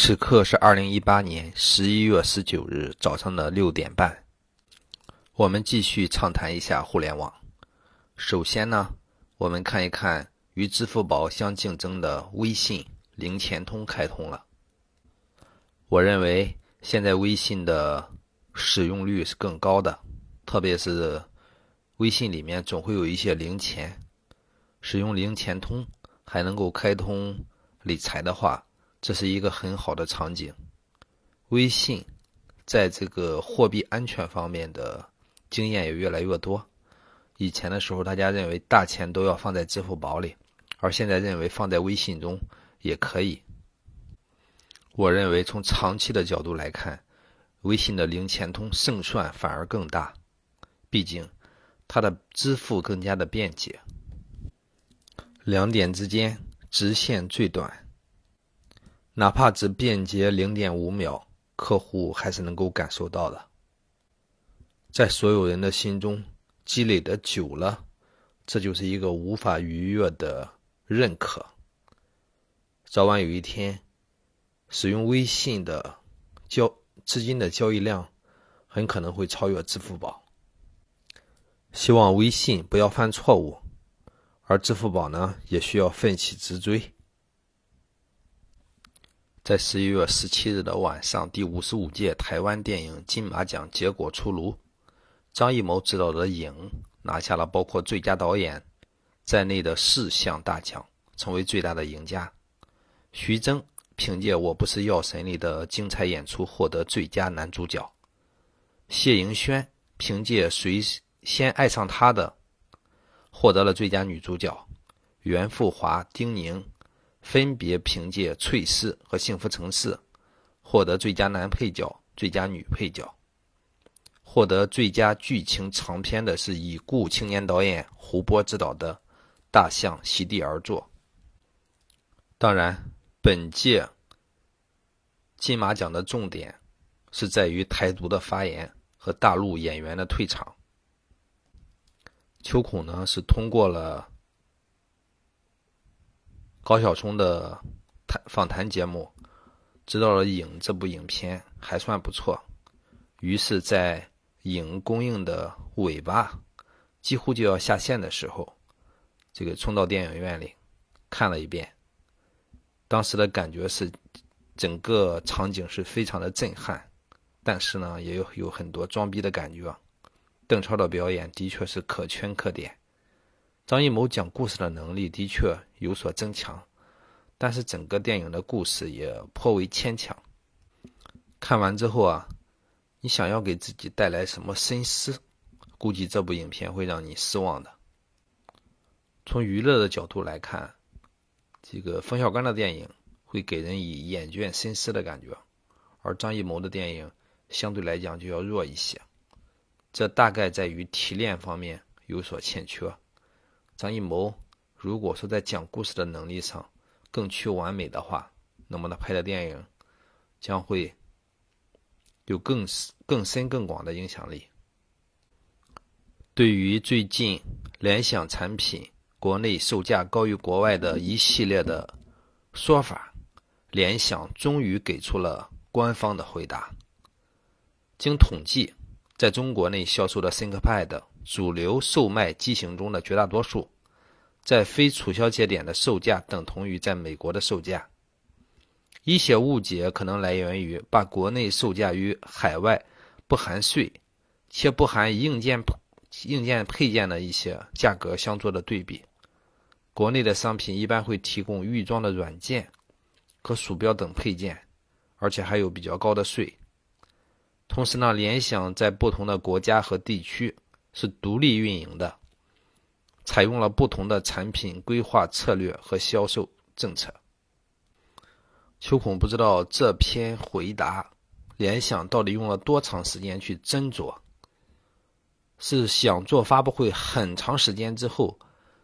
此刻是二零一八年十一月十九日早上的六点半，我们继续畅谈一下互联网。首先呢，我们看一看与支付宝相竞争的微信零钱通开通了。我认为现在微信的使用率是更高的，特别是微信里面总会有一些零钱，使用零钱通还能够开通理财的话。这是一个很好的场景。微信在这个货币安全方面的经验也越来越多。以前的时候，大家认为大钱都要放在支付宝里，而现在认为放在微信中也可以。我认为从长期的角度来看，微信的零钱通胜算反而更大，毕竟它的支付更加的便捷，两点之间直线最短。哪怕只便捷零点五秒，客户还是能够感受到的。在所有人的心中积累的久了，这就是一个无法逾越的认可。早晚有一天，使用微信的交资金的交易量很可能会超越支付宝。希望微信不要犯错误，而支付宝呢，也需要奋起直追。在十一月十七日的晚上，第五十五届台湾电影金马奖结果出炉，张艺谋执导的《影》拿下了包括最佳导演在内的四项大奖，成为最大的赢家。徐峥凭借《我不是药神》里的精彩演出获得最佳男主角，谢盈萱凭借《谁先爱上他的》获得了最佳女主角，袁富华、丁宁。分别凭借《翠丝》和《幸福城市》获得最佳男配角、最佳女配角。获得最佳剧情长片的是已故青年导演胡波执导的《大象席地而坐》。当然，本届金马奖的重点是在于台独的发言和大陆演员的退场。秋孔呢是通过了。高晓松的谈访谈节目，知道了《影》这部影片还算不错，于是，在《影》公映的尾巴几乎就要下线的时候，这个冲到电影院里看了一遍。当时的感觉是，整个场景是非常的震撼，但是呢，也有有很多装逼的感觉。邓超的表演的确是可圈可点。张艺谋讲故事的能力的确有所增强，但是整个电影的故事也颇为牵强。看完之后啊，你想要给自己带来什么深思，估计这部影片会让你失望的。从娱乐的角度来看，这个冯小刚的电影会给人以厌倦深思的感觉，而张艺谋的电影相对来讲就要弱一些，这大概在于提炼方面有所欠缺。张艺谋如果说在讲故事的能力上更趋完美的话，那么他拍的电影将会有更更深更广的影响力。对于最近联想产品国内售价高于国外的一系列的说法，联想终于给出了官方的回答。经统计，在中国内销售的 ThinkPad。主流售卖机型中的绝大多数，在非促销节点的售价等同于在美国的售价。一些误解可能来源于把国内售价与海外不含税且不含硬件硬件配件的一些价格相做的对比。国内的商品一般会提供预装的软件和鼠标等配件，而且还有比较高的税。同时呢，联想在不同的国家和地区。是独立运营的，采用了不同的产品规划策略和销售政策。秋孔不知道这篇回答，联想到底用了多长时间去斟酌？是想做发布会很长时间之后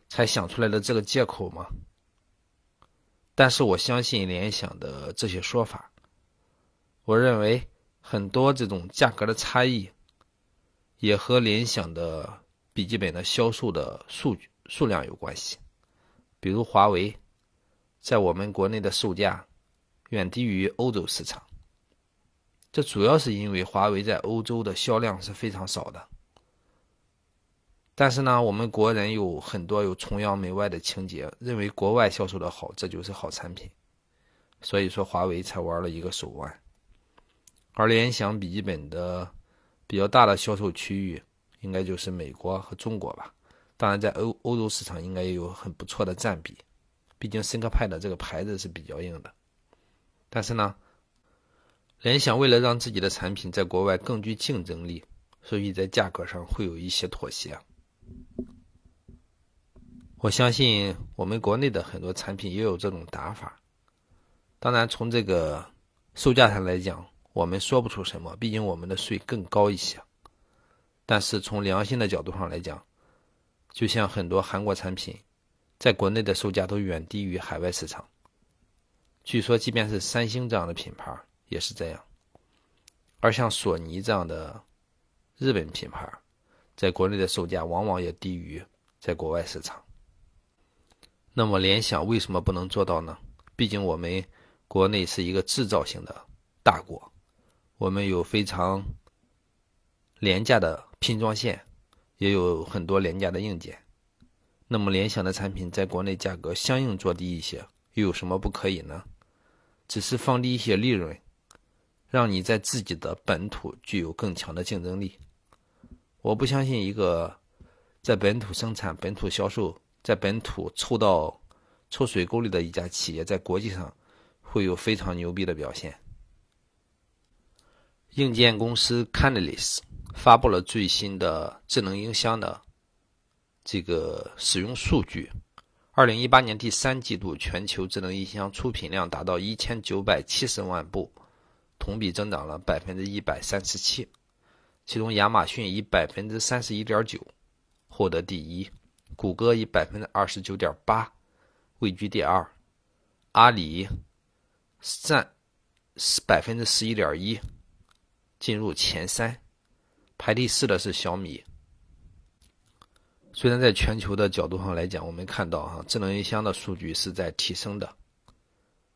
才想出来的这个借口吗？但是我相信联想的这些说法，我认为很多这种价格的差异。也和联想的笔记本的销售的数据数量有关系。比如华为，在我们国内的售价远低于欧洲市场。这主要是因为华为在欧洲的销量是非常少的。但是呢，我们国人有很多有崇洋媚外的情节，认为国外销售的好，这就是好产品。所以说，华为才玩了一个手腕。而联想笔记本的比较大的销售区域，应该就是美国和中国吧。当然，在欧欧洲市场应该也有很不错的占比。毕竟，森克派的这个牌子是比较硬的。但是呢，联想为了让自己的产品在国外更具竞争力，所以在价格上会有一些妥协。我相信我们国内的很多产品也有这种打法。当然，从这个售价上来讲，我们说不出什么，毕竟我们的税更高一些。但是从良心的角度上来讲，就像很多韩国产品，在国内的售价都远低于海外市场。据说，即便是三星这样的品牌也是这样。而像索尼这样的日本品牌，在国内的售价往往也低于在国外市场。那么联想为什么不能做到呢？毕竟我们国内是一个制造型的大国，我们有非常廉价的拼装线，也有很多廉价的硬件。那么联想的产品在国内价格相应做低一些，又有什么不可以呢？只是放低一些利润，让你在自己的本土具有更强的竞争力。我不相信一个在本土生产、本土销售、在本土抽到抽水沟里的一家企业，在国际上会有非常牛逼的表现。硬件公司 Canalis 发布了最新的智能音箱的这个使用数据：，二零一八年第三季度全球智能音箱出品量达到一千九百七十万部，同比增长了百分之一百三十七。其中，亚马逊以百分之三十一点九获得第一，谷歌以百分之二十九点八位居第二，阿里占百分之十一点一进入前三，排第四的是小米。虽然在全球的角度上来讲，我们看到哈智能音箱的数据是在提升的，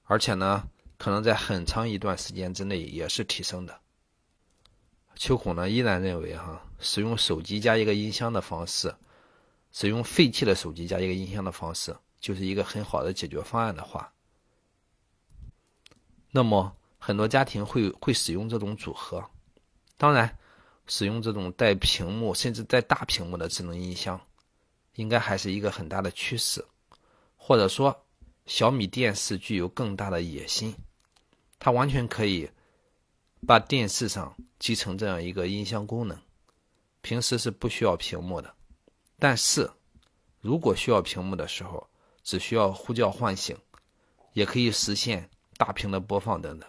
而且呢，可能在很长一段时间之内也是提升的。秋孔呢依然认为，哈，使用手机加一个音箱的方式，使用废弃的手机加一个音箱的方式，就是一个很好的解决方案的话，那么很多家庭会会使用这种组合。当然，使用这种带屏幕甚至带大屏幕的智能音箱，应该还是一个很大的趋势。或者说，小米电视具有更大的野心，它完全可以。把电视上集成这样一个音箱功能，平时是不需要屏幕的，但是如果需要屏幕的时候，只需要呼叫唤醒，也可以实现大屏的播放等等。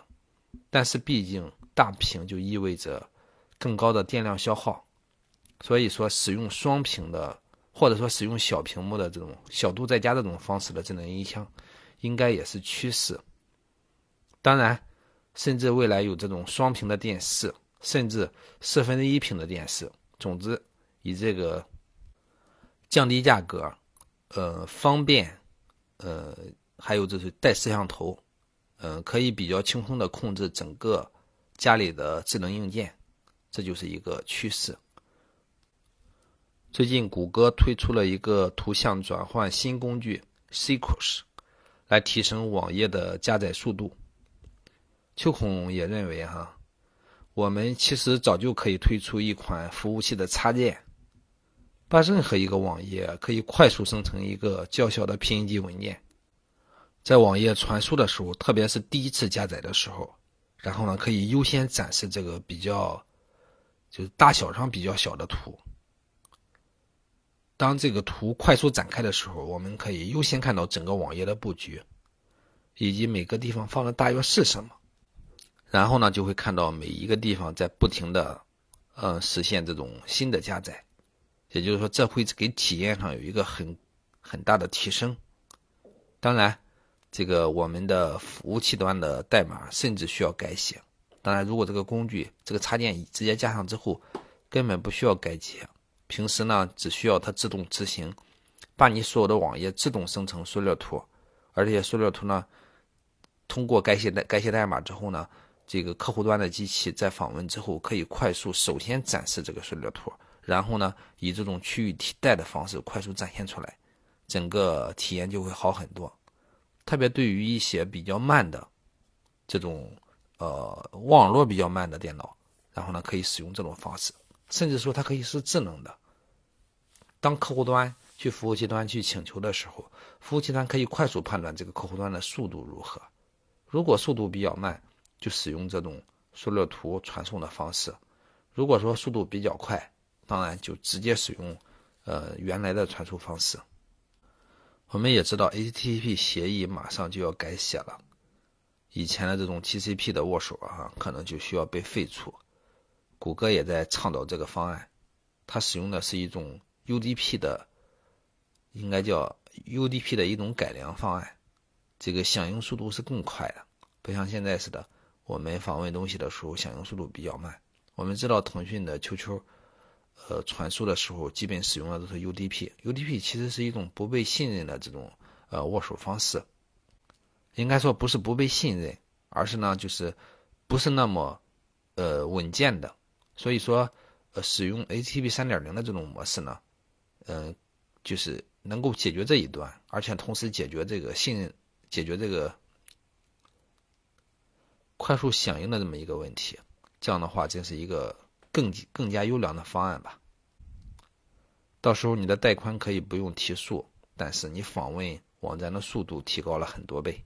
但是毕竟大屏就意味着更高的电量消耗，所以说使用双屏的或者说使用小屏幕的这种小度在家这种方式的智能音箱，应该也是趋势。当然。甚至未来有这种双屏的电视，甚至四分之一屏的电视。总之，以这个降低价格，呃，方便，呃，还有就是带摄像头，嗯，可以比较轻松的控制整个家里的智能硬件，这就是一个趋势。最近，谷歌推出了一个图像转换新工具 Sequels，来提升网页的加载速度。秋孔也认为，哈，我们其实早就可以推出一款服务器的插件，把任何一个网页可以快速生成一个较小的 PNG 文件，在网页传输的时候，特别是第一次加载的时候，然后呢，可以优先展示这个比较，就是大小上比较小的图。当这个图快速展开的时候，我们可以优先看到整个网页的布局，以及每个地方放的大约是什么。然后呢，就会看到每一个地方在不停的，呃，实现这种新的加载，也就是说，这会给体验上有一个很很大的提升。当然，这个我们的服务器端的代码甚至需要改写。当然，如果这个工具这个插件直接加上之后，根本不需要改写，平时呢只需要它自动执行，把你所有的网页自动生成缩略图，而且缩略图呢。通过改写代改写代码之后呢，这个客户端的机器在访问之后，可以快速首先展示这个缩略图，然后呢，以这种区域替代的方式快速展现出来，整个体验就会好很多。特别对于一些比较慢的这种呃网络比较慢的电脑，然后呢，可以使用这种方式，甚至说它可以是智能的。当客户端去服务器端去请求的时候，服务器端可以快速判断这个客户端的速度如何。如果速度比较慢，就使用这种缩略图传送的方式；如果说速度比较快，当然就直接使用呃原来的传输方式。我们也知道 HTTP 协议马上就要改写了，以前的这种 TCP 的握手啊，可能就需要被废除。谷歌也在倡导这个方案，它使用的是一种 UDP 的，应该叫 UDP 的一种改良方案。这个响应速度是更快的，不像现在似的，我们访问东西的时候响应速度比较慢。我们知道腾讯的 QQ，呃，传输的时候基本使用的都是 UDP。UDP 其实是一种不被信任的这种呃握手方式，应该说不是不被信任，而是呢就是不是那么呃稳健的。所以说，呃，使用 HTTP 三点零的这种模式呢，嗯，就是能够解决这一端，而且同时解决这个信任。解决这个快速响应的这么一个问题，这样的话，这是一个更更加优良的方案吧。到时候你的带宽可以不用提速，但是你访问网站的速度提高了很多倍。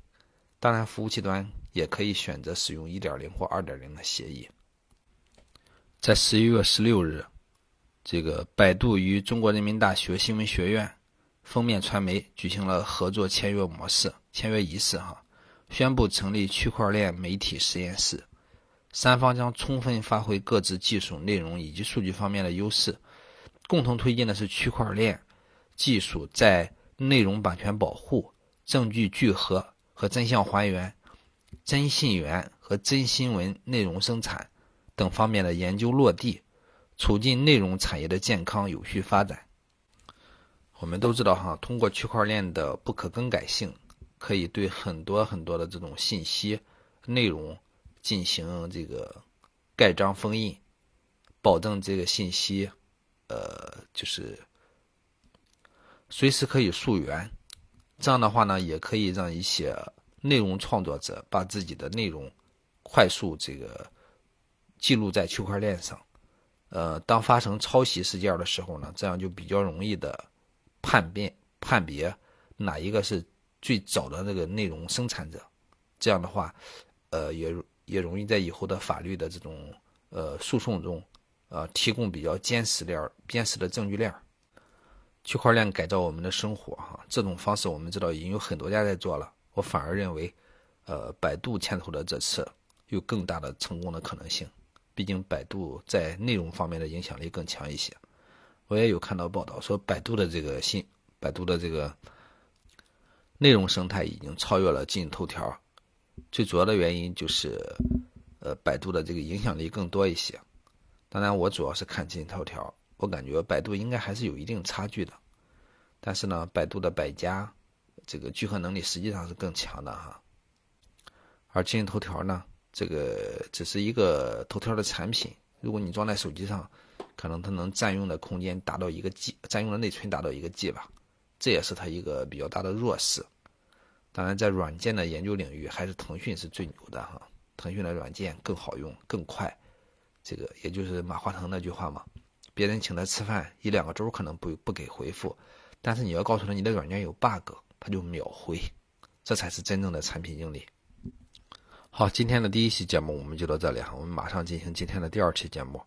当然，服务器端也可以选择使用1.0或2.0的协议。在十一月十六日，这个百度与中国人民大学新闻学院。封面传媒举行了合作签约模式签约仪式，哈，宣布成立区块链媒体实验室，三方将充分发挥各自技术、内容以及数据方面的优势，共同推进的是区块链技术在内容版权保护、证据聚合和真相还原、真信源和真新闻内容生产等方面的研究落地，促进内容产业的健康有序发展。我们都知道哈，通过区块链的不可更改性，可以对很多很多的这种信息内容进行这个盖章封印，保证这个信息，呃，就是随时可以溯源。这样的话呢，也可以让一些内容创作者把自己的内容快速这个记录在区块链上。呃，当发生抄袭事件的时候呢，这样就比较容易的。判别判别哪一个是最早的那个内容生产者，这样的话，呃，也也容易在以后的法律的这种呃诉讼中，呃，提供比较坚实链、坚实的证据链。区块链改造我们的生活，哈，这种方式我们知道已经有很多家在做了。我反而认为，呃，百度牵头的这次有更大的成功的可能性。毕竟百度在内容方面的影响力更强一些。我也有看到报道说，百度的这个新，百度的这个内容生态已经超越了今日头条。最主要的原因就是，呃，百度的这个影响力更多一些。当然，我主要是看今日头条，我感觉百度应该还是有一定差距的。但是呢，百度的百家这个聚合能力实际上是更强的哈。而今日头条呢，这个只是一个头条的产品，如果你装在手机上。可能它能占用的空间达到一个 G，占用的内存达到一个 G 吧，这也是它一个比较大的弱势。当然，在软件的研究领域，还是腾讯是最牛的哈。腾讯的软件更好用、更快，这个也就是马化腾那句话嘛：别人请他吃饭一两个周可能不不给回复，但是你要告诉他你的软件有 bug，他就秒回，这才是真正的产品经理。好，今天的第一期节目我们就到这里哈，我们马上进行今天的第二期节目。